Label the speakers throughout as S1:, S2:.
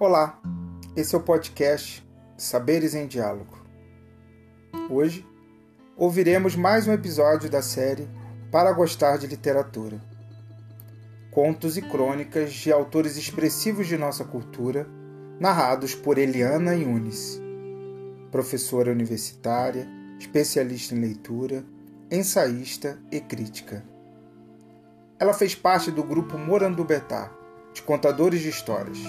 S1: Olá, esse é o podcast Saberes em Diálogo. Hoje ouviremos mais um episódio da série Para Gostar de Literatura. Contos e crônicas de autores expressivos de nossa cultura, narrados por Eliana Yunis, professora universitária, especialista em leitura, ensaísta e crítica. Ela fez parte do grupo Morandubetá, de contadores de histórias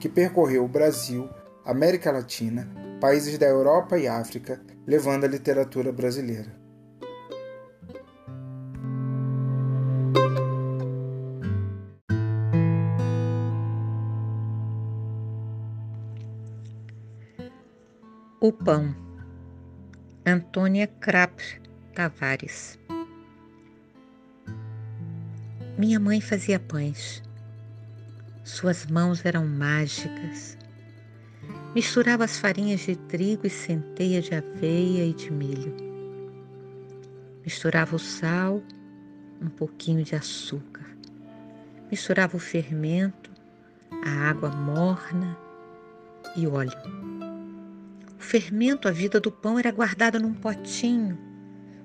S1: que percorreu o Brasil, América Latina, países da Europa e África, levando a literatura brasileira.
S2: O Pão, Antônia Krapf Tavares. Minha mãe fazia pães suas mãos eram mágicas. Misturava as farinhas de trigo e centeia de aveia e de milho. Misturava o sal, um pouquinho de açúcar. Misturava o fermento, a água morna e óleo. O fermento, a vida do pão, era guardado num potinho,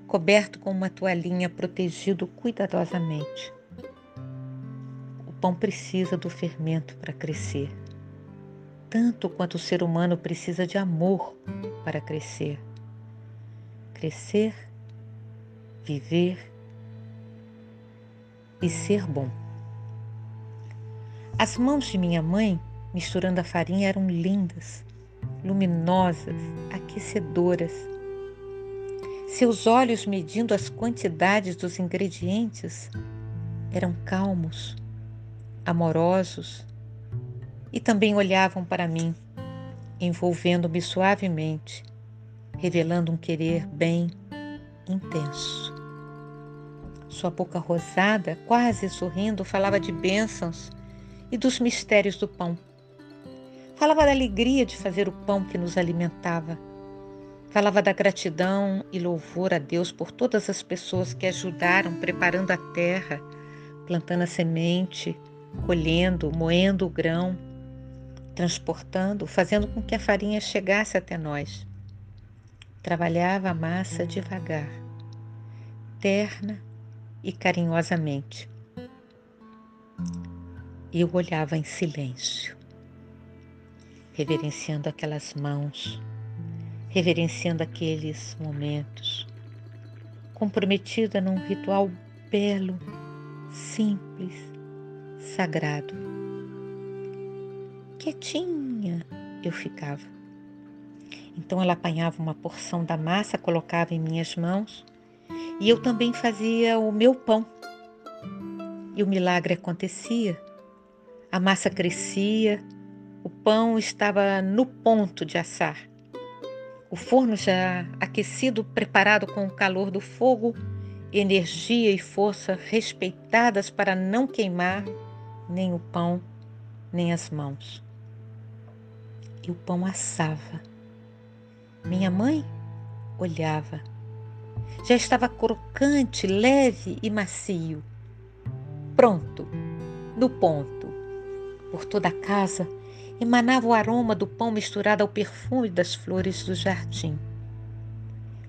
S2: coberto com uma toalhinha protegido cuidadosamente pão precisa do fermento para crescer, tanto quanto o ser humano precisa de amor para crescer. Crescer, viver e ser bom. As mãos de minha mãe, misturando a farinha, eram lindas, luminosas, aquecedoras. Seus olhos, medindo as quantidades dos ingredientes, eram calmos amorosos, e também olhavam para mim, envolvendo-me suavemente, revelando um querer bem intenso. Sua boca rosada, quase sorrindo, falava de bênçãos e dos mistérios do pão. Falava da alegria de fazer o pão que nos alimentava. Falava da gratidão e louvor a Deus por todas as pessoas que ajudaram preparando a terra, plantando a semente, colhendo, moendo o grão, transportando, fazendo com que a farinha chegasse até nós. Trabalhava a massa devagar, terna e carinhosamente. Eu olhava em silêncio, reverenciando aquelas mãos, reverenciando aqueles momentos, comprometida num ritual belo, simples, sagrado. Quietinha eu ficava. Então ela apanhava uma porção da massa, colocava em minhas mãos e eu também fazia o meu pão. E o milagre acontecia. A massa crescia, o pão estava no ponto de assar. O forno já aquecido, preparado com o calor do fogo, energia e força respeitadas para não queimar nem o pão, nem as mãos. E o pão assava. Minha mãe olhava. Já estava crocante, leve e macio. Pronto, no ponto. Por toda a casa emanava o aroma do pão misturado ao perfume das flores do jardim.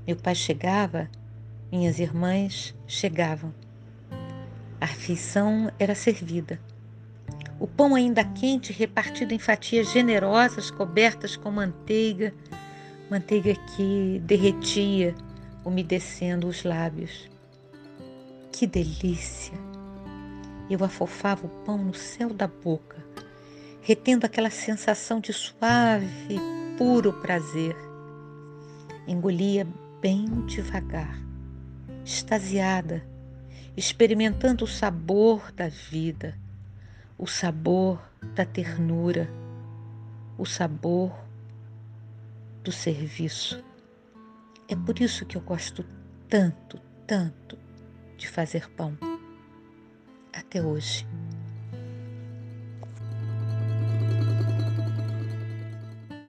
S2: Meu pai chegava, minhas irmãs chegavam. A refeição era servida o pão ainda quente repartido em fatias generosas cobertas com manteiga, manteiga que derretia, umedecendo os lábios. Que delícia! Eu afofava o pão no céu da boca, retendo aquela sensação de suave puro prazer. Engolia bem devagar, extasiada, experimentando o sabor da vida o sabor da ternura, o sabor do serviço. É por isso que eu gosto tanto, tanto de fazer pão. Até hoje.